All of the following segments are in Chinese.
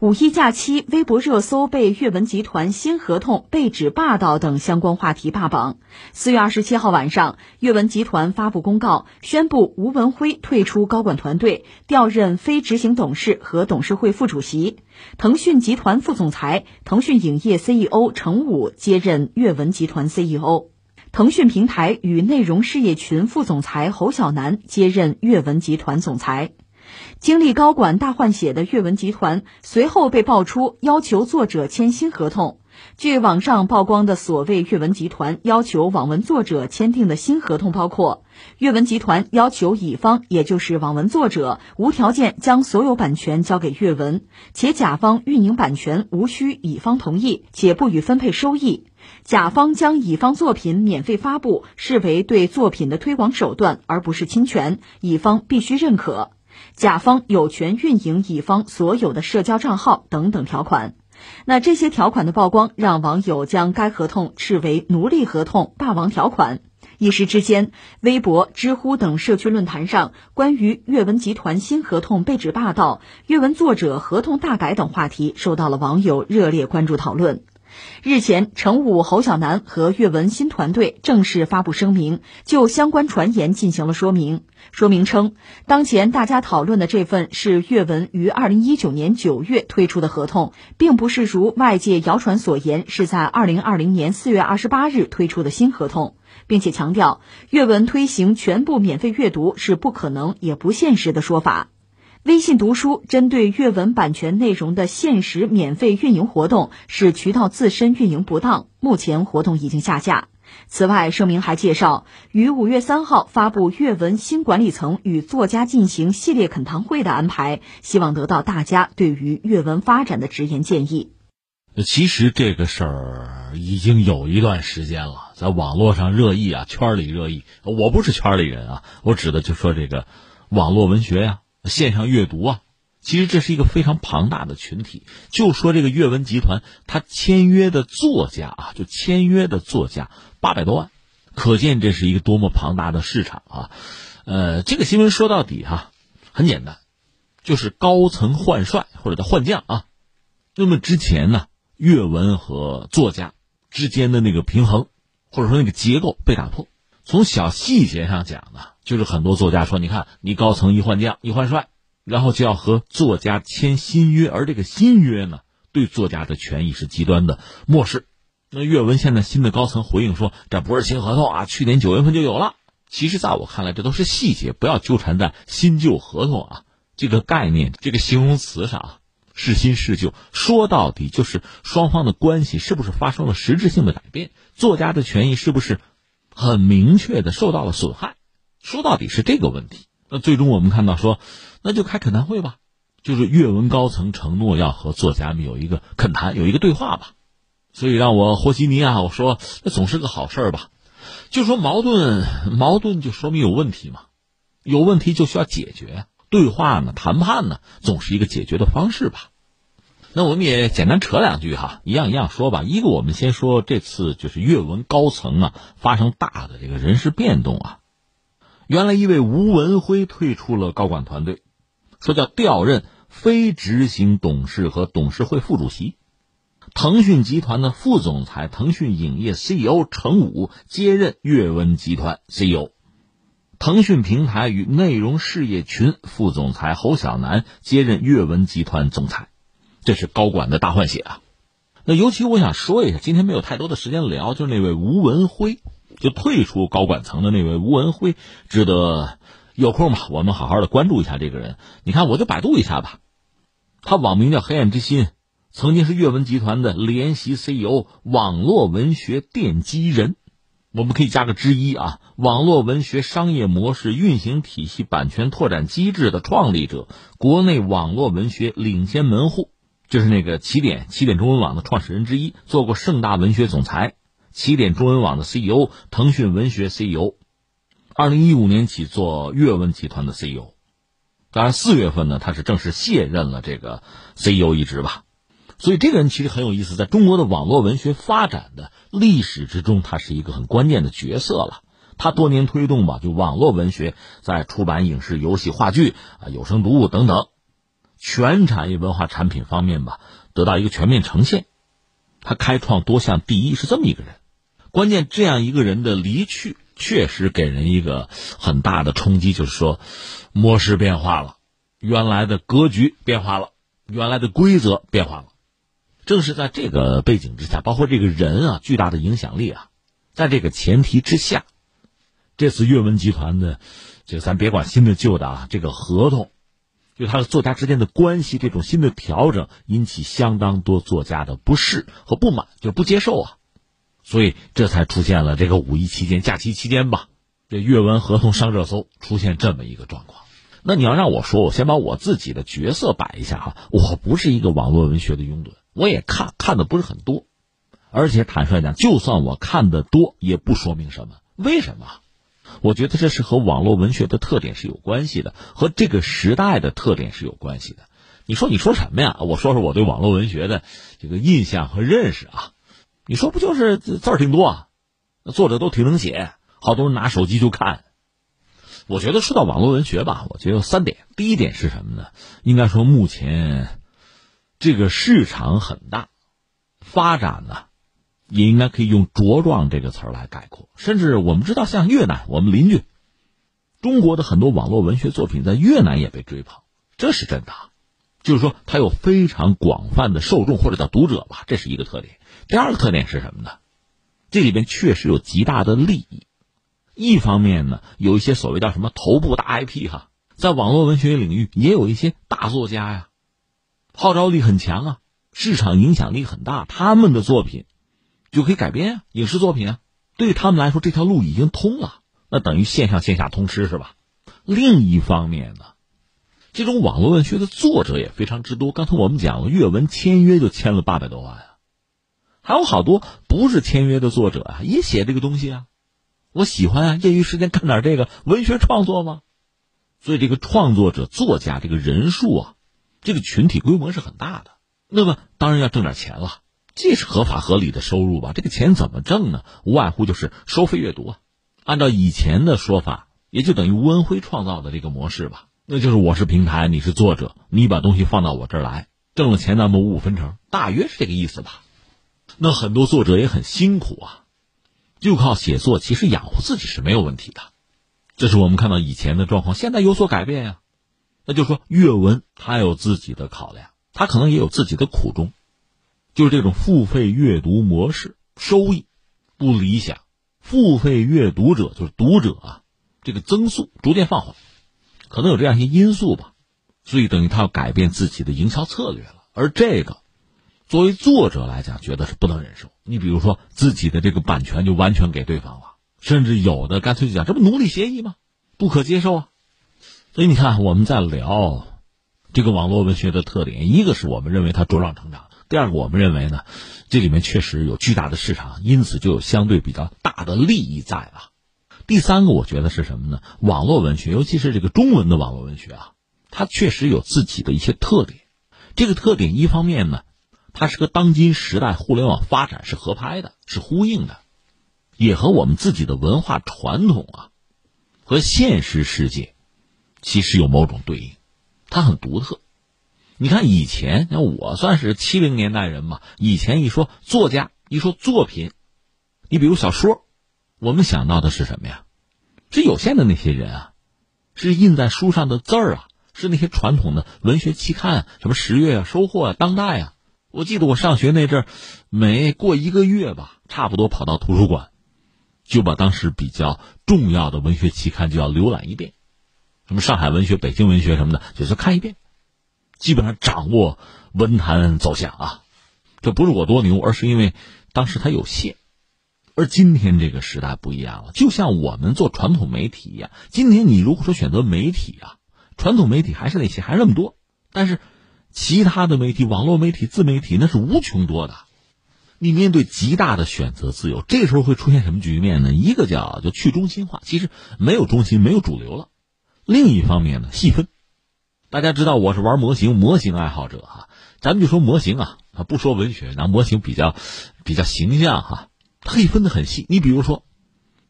五一假期，微博热搜被阅文集团新合同被指霸道等相关话题霸榜。四月二十七号晚上，阅文集团发布公告，宣布吴文辉退出高管团队，调任非执行董事和董事会副主席。腾讯集团副总裁、腾讯影业 CEO 程武接任阅文集团 CEO。腾讯平台与内容事业群副总裁侯晓楠接任阅文集团总裁。经历高管大换血的阅文集团，随后被爆出要求作者签新合同。据网上曝光的所谓阅文集团要求网文作者签订的新合同，包括阅文集团要求乙方，也就是网文作者，无条件将所有版权交给阅文，且甲方运营版权无需乙方同意，且不予分配收益。甲方将乙方作品免费发布视为对作品的推广手段，而不是侵权，乙方必须认可。甲方有权运营乙方所有的社交账号等等条款，那这些条款的曝光，让网友将该合同视为奴隶合同、霸王条款。一时之间，微博、知乎等社区论坛上关于阅文集团新合同被指霸道、阅文作者合同大改等话题，受到了网友热烈关注讨论。日前，程武、侯晓楠和阅文新团队正式发布声明，就相关传言进行了说明。说明称，当前大家讨论的这份是阅文于二零一九年九月推出的合同，并不是如外界谣传所言是在二零二零年四月二十八日推出的新合同，并且强调，阅文推行全部免费阅读是不可能也不现实的说法。微信读书针对阅文版权内容的限时免费运营活动是渠道自身运营不当，目前活动已经下架。此外，声明还介绍，于五月三号发布阅文新管理层与作家进行系列恳谈会的安排，希望得到大家对于阅文发展的直言建议。其实这个事儿已经有一段时间了，在网络上热议啊，圈里热议。我不是圈里人啊，我指的就说这个网络文学呀。线上阅读啊，其实这是一个非常庞大的群体。就说这个阅文集团，他签约的作家啊，就签约的作家八百多万，可见这是一个多么庞大的市场啊！呃，这个新闻说到底哈，很简单，就是高层换帅或者叫换将啊。那么之前呢，阅文和作家之间的那个平衡，或者说那个结构被打破。从小细节上讲呢。就是很多作家说，你看，你高层一换将一换帅，然后就要和作家签新约，而这个新约呢，对作家的权益是极端的漠视。那阅文现在新的高层回应说，这不是新合同啊，去年九月份就有了。其实，在我看来，这都是细节，不要纠缠在新旧合同啊这个概念、这个形容词上啊，是新是旧，说到底就是双方的关系是不是发生了实质性的改变，作家的权益是不是很明确的受到了损害。说到底是这个问题。那最终我们看到说，那就开恳谈会吧，就是阅文高层承诺要和作家们有一个恳谈，有一个对话吧。所以让我和稀泥啊，我说那总是个好事儿吧。就说矛盾，矛盾就说明有问题嘛，有问题就需要解决。对话呢，谈判呢，总是一个解决的方式吧。那我们也简单扯两句哈，一样一样说吧。一个我们先说这次就是阅文高层啊发生大的这个人事变动啊。原来一位吴文辉退出了高管团队，说叫调任非执行董事和董事会副主席。腾讯集团的副总裁、腾讯影业 CEO 程武接任阅文集团 CEO。腾讯平台与内容事业群副总裁侯晓楠接任阅文集团总裁。这是高管的大换血啊！那尤其我想说一下，今天没有太多的时间聊，就是那位吴文辉。就退出高管层的那位吴文辉，值得有空吧，我们好好的关注一下这个人。你看，我就百度一下吧，他网名叫黑暗之心，曾经是阅文集团的联席 CEO，网络文学奠基人，我们可以加个之一啊，网络文学商业模式运行体系版权拓展机制的创立者，国内网络文学领先门户，就是那个起点起点中文网的创始人之一，做过盛大文学总裁。起点中文网的 CEO，腾讯文学 CEO，二零一五年起做阅文集团的 CEO，当然四月份呢，他是正式卸任了这个 CEO 一职吧。所以这个人其实很有意思，在中国的网络文学发展的历史之中，他是一个很关键的角色了。他多年推动吧，就网络文学在出版影视、游戏、话剧啊、有声读物等等，全产业文化产品方面吧，得到一个全面呈现。他开创多项第一是这么一个人，关键这样一个人的离去，确实给人一个很大的冲击，就是说，模式变化了，原来的格局变化了，原来的规则变化了。正是在这个背景之下，包括这个人啊，巨大的影响力啊，在这个前提之下，这次阅文集团的，这个咱别管新的旧的啊，这个合同，就他和作家之间的关系这种新的调整，引起相当多作家的不适和不满，就不接受啊，所以这才出现了这个五一期间、假期期间吧，这阅文合同上热搜，出现这么一个状况。那你要让我说，我先把我自己的角色摆一下哈，我不是一个网络文学的拥趸。我也看看的不是很多，而且坦率讲，就算我看的多，也不说明什么。为什么？我觉得这是和网络文学的特点是有关系的，和这个时代的特点是有关系的。你说你说什么呀？我说说我对网络文学的这个印象和认识啊。你说不就是字儿挺多啊？作者都挺能写，好多人拿手机就看。我觉得说到网络文学吧，我觉得有三点。第一点是什么呢？应该说目前。这个市场很大，发展呢，也应该可以用“茁壮”这个词儿来概括。甚至我们知道，像越南，我们邻居，中国的很多网络文学作品在越南也被追捧，这是真的。就是说，它有非常广泛的受众或者叫读者吧，这是一个特点。第二个特点是什么呢？这里边确实有极大的利益。一方面呢，有一些所谓叫什么头部大 IP 哈，在网络文学领域也有一些大作家呀。号召力很强啊，市场影响力很大，他们的作品就可以改编啊，影视作品啊，对于他们来说这条路已经通了，那等于线上线下通吃是吧？另一方面呢，这种网络文学的作者也非常之多。刚才我们讲了，阅文签约就签了八百多万，还有好多不是签约的作者啊，也写这个东西啊，我喜欢啊，业余时间干点这个文学创作吗？所以这个创作者、作家这个人数啊。这个群体规模是很大的，那么当然要挣点钱了，这是合法合理的收入吧？这个钱怎么挣呢？无外乎就是收费阅读啊。按照以前的说法，也就等于吴文辉创造的这个模式吧。那就是我是平台，你是作者，你把东西放到我这儿来，挣了钱咱们五五分成，大约是这个意思吧。那很多作者也很辛苦啊，就靠写作，其实养活自己是没有问题的。这是我们看到以前的状况，现在有所改变呀。那就说阅文，他有自己的考量，他可能也有自己的苦衷，就是这种付费阅读模式收益不理想，付费阅读者就是读者啊，这个增速逐渐放缓，可能有这样一些因素吧，所以等于他要改变自己的营销策略了。而这个，作为作者来讲，觉得是不能忍受。你比如说自己的这个版权就完全给对方了，甚至有的干脆就讲这不奴隶协议吗？不可接受啊。所以你看，我们在聊这个网络文学的特点，一个是我们认为它茁壮成长，第二个我们认为呢，这里面确实有巨大的市场，因此就有相对比较大的利益在了。第三个，我觉得是什么呢？网络文学，尤其是这个中文的网络文学啊，它确实有自己的一些特点。这个特点，一方面呢，它是和当今时代互联网发展是合拍的，是呼应的，也和我们自己的文化传统啊，和现实世界。其实有某种对应，它很独特。你看以前，那我算是七零年代人嘛。以前一说作家，一说作品，你比如小说，我们想到的是什么呀？是有限的那些人啊，是印在书上的字儿啊，是那些传统的文学期刊，什么十月啊、收获啊、当代啊。我记得我上学那阵儿，每过一个月吧，差不多跑到图书馆，就把当时比较重要的文学期刊就要浏览一遍。什么上海文学、北京文学什么的，就是看一遍，基本上掌握文坛走向啊。这不是我多牛，而是因为当时它有限。而今天这个时代不一样了，就像我们做传统媒体一样。今天你如果说选择媒体啊，传统媒体还是那些，还是那么多。但是其他的媒体、网络媒体、自媒体那是无穷多的。你面对极大的选择自由，这时候会出现什么局面呢？一个叫就去中心化，其实没有中心，没有主流了。另一方面呢，细分，大家知道我是玩模型，模型爱好者哈。咱们就说模型啊，啊不说文学，拿模型比较比较形象哈。它可以分得很细。你比如说，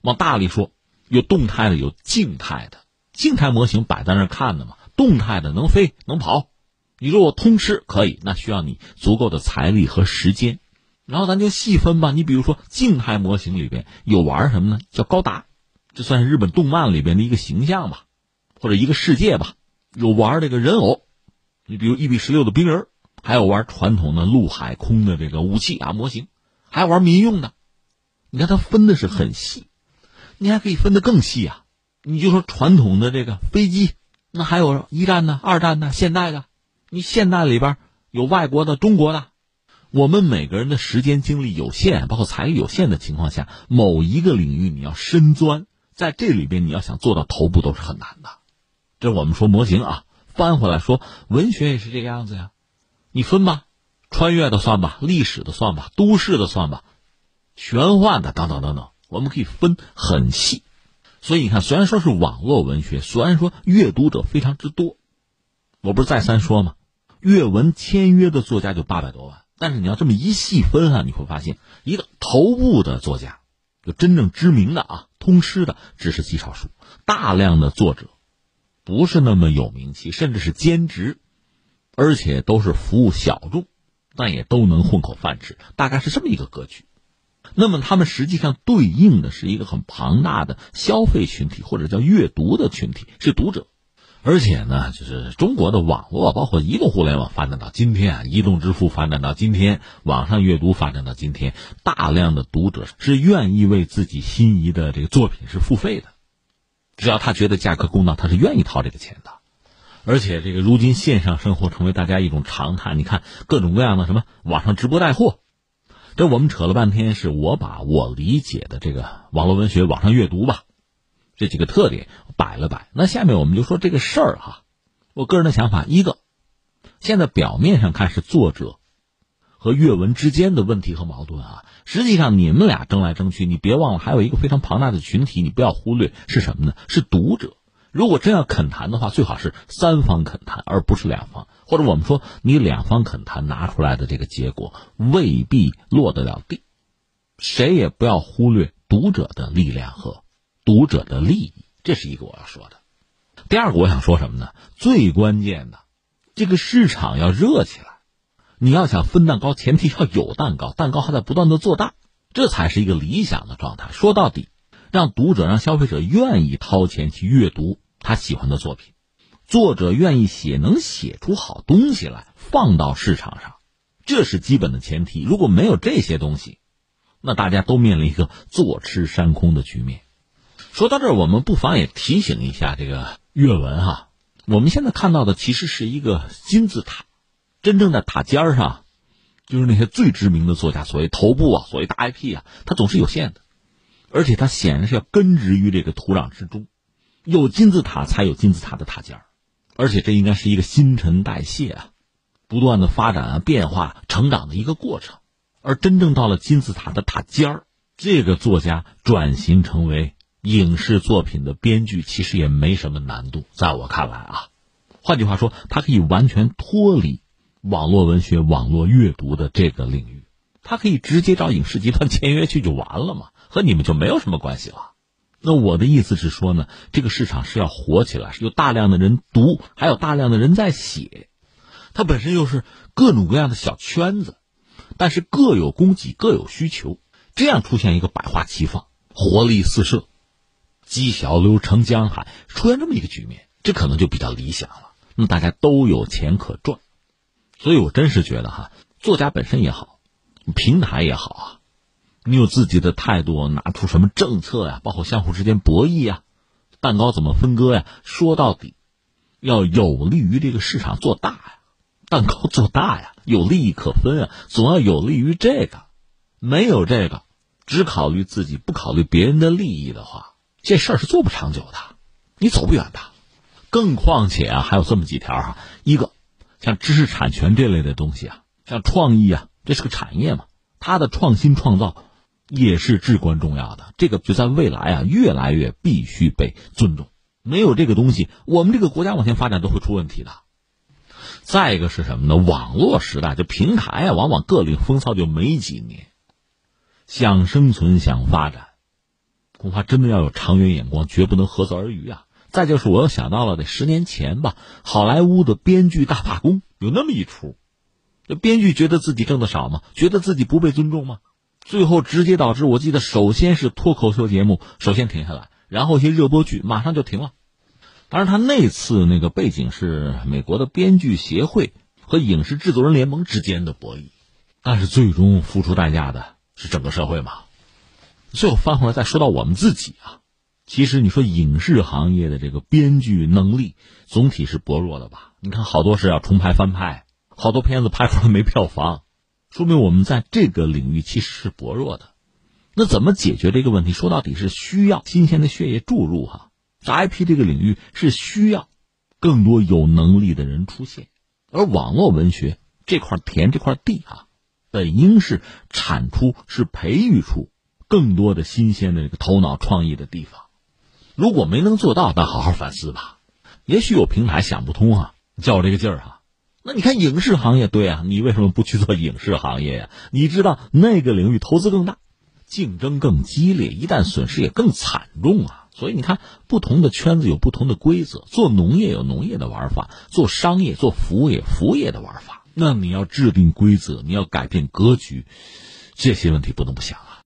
往大里说，有动态的，有静态的。静态模型摆在那看的嘛，动态的能飞能跑，你说我通吃可以，那需要你足够的财力和时间。然后咱就细分吧，你比如说静态模型里边有玩什么呢？叫高达，这算是日本动漫里边的一个形象吧，或者一个世界吧。有玩这个人偶，你比如一比十六的冰人，还有玩传统的陆海空的这个武器啊模型，还有玩民用的。你看它分的是很细，你还可以分得更细啊。你就说传统的这个飞机，那还有一战的、二战的、现代的。你现代里边有外国的、中国的。我们每个人的时间精力有限，包括财力有限的情况下，某一个领域你要深钻，在这里边你要想做到头部都是很难的。这我们说模型啊，翻回来说文学也是这个样子呀。你分吧，穿越的算吧，历史的算吧，都市的算吧，玄幻的等等等等，我们可以分很细。所以你看，虽然说是网络文学，虽然说阅读者非常之多，我不是再三说吗？阅文签约的作家就八百多万。但是你要这么一细分啊，你会发现一个头部的作家，就真正知名的啊，通吃的只是极少数，大量的作者不是那么有名气，甚至是兼职，而且都是服务小众，但也都能混口饭吃，大概是这么一个格局。那么他们实际上对应的是一个很庞大的消费群体，或者叫阅读的群体，是读者。而且呢，就是中国的网络，包括移动互联网发展到今天啊，移动支付发展到今天，网上阅读发展到今天，大量的读者是愿意为自己心仪的这个作品是付费的，只要他觉得价格公道，他是愿意掏这个钱的。而且这个如今线上生活成为大家一种常态，你看各种各样的什么网上直播带货，这我们扯了半天，是我把我理解的这个网络文学、网上阅读吧。这几个特点摆了摆，那下面我们就说这个事儿哈。我个人的想法，一个，现在表面上看是作者和阅文之间的问题和矛盾啊，实际上你们俩争来争去，你别忘了还有一个非常庞大的群体，你不要忽略是什么呢？是读者。如果真要肯谈的话，最好是三方肯谈，而不是两方。或者我们说，你两方肯谈拿出来的这个结果未必落得了地。谁也不要忽略读者的力量和。读者的利益，这是一个我要说的。第二个，我想说什么呢？最关键的，这个市场要热起来，你要想分蛋糕，前提要有蛋糕，蛋糕还在不断的做大，这才是一个理想的状态。说到底，让读者、让消费者愿意掏钱去阅读他喜欢的作品，作者愿意写，能写出好东西来放到市场上，这是基本的前提。如果没有这些东西，那大家都面临一个坐吃山空的局面。说到这儿，我们不妨也提醒一下这个阅文哈。我们现在看到的其实是一个金字塔，真正的塔尖儿上，就是那些最知名的作家，所谓头部啊，所谓大 IP 啊，它总是有限的，而且它显然是要根植于这个土壤之中。有金字塔才有金字塔的塔尖儿，而且这应该是一个新陈代谢啊，不断的发展啊、变化、成长的一个过程。而真正到了金字塔的塔尖儿，这个作家转型成为。影视作品的编剧其实也没什么难度，在我看来啊，换句话说，他可以完全脱离网络文学、网络阅读的这个领域，他可以直接找影视集团签约去就完了嘛，和你们就没有什么关系了。那我的意思是说呢，这个市场是要火起来，是有大量的人读，还有大量的人在写，它本身又是各种各样的小圈子，但是各有供给，各有需求，这样出现一个百花齐放、活力四射。积小流成江海，出现这么一个局面，这可能就比较理想了。那么大家都有钱可赚，所以我真是觉得哈，作家本身也好，平台也好啊，你有自己的态度，拿出什么政策呀，包括相互之间博弈呀，蛋糕怎么分割呀？说到底，要有利于这个市场做大呀，蛋糕做大呀，有利益可分啊，总要有利于这个。没有这个，只考虑自己，不考虑别人的利益的话。这事儿是做不长久的，你走不远的。更况且啊，还有这么几条哈：一个，像知识产权这类的东西啊，像创意啊，这是个产业嘛，它的创新创造也是至关重要的。这个就在未来啊，越来越必须被尊重。没有这个东西，我们这个国家往前发展都会出问题的。再一个是什么呢？网络时代，就平台啊，往往各领风骚就没几年，想生存，想发展。恐怕真的要有长远眼光，绝不能合作而渔啊！再就是，我又想到了得十年前吧，好莱坞的编剧大罢工，有那么一出。这编剧觉得自己挣的少吗？觉得自己不被尊重吗？最后直接导致，我记得首先是脱口秀节目首先停下来，然后一些热播剧马上就停了。当然，他那次那个背景是美国的编剧协会和影视制作人联盟之间的博弈，但是最终付出代价的是整个社会嘛。最后翻回来再说到我们自己啊，其实你说影视行业的这个编剧能力总体是薄弱的吧？你看好多是要重拍翻拍。好多片子拍出来没票房，说明我们在这个领域其实是薄弱的。那怎么解决这个问题？说到底是需要新鲜的血液注入哈。在 IP 这个领域是需要更多有能力的人出现，而网络文学这块田这块地啊，本应是产出是培育出更多的新鲜的这个头脑创意的地方。如果没能做到，那好好反思吧。也许有平台想不通啊，叫这个劲儿哈。那你看影视行业，对啊，你为什么不去做影视行业呀？你知道那个领域投资更大，竞争更激烈，一旦损失也更惨重啊。所以你看，不同的圈子有不同的规则，做农业有农业的玩法，做商业、做服务业服务业的玩法。那你要制定规则，你要改变格局，这些问题不能不想啊。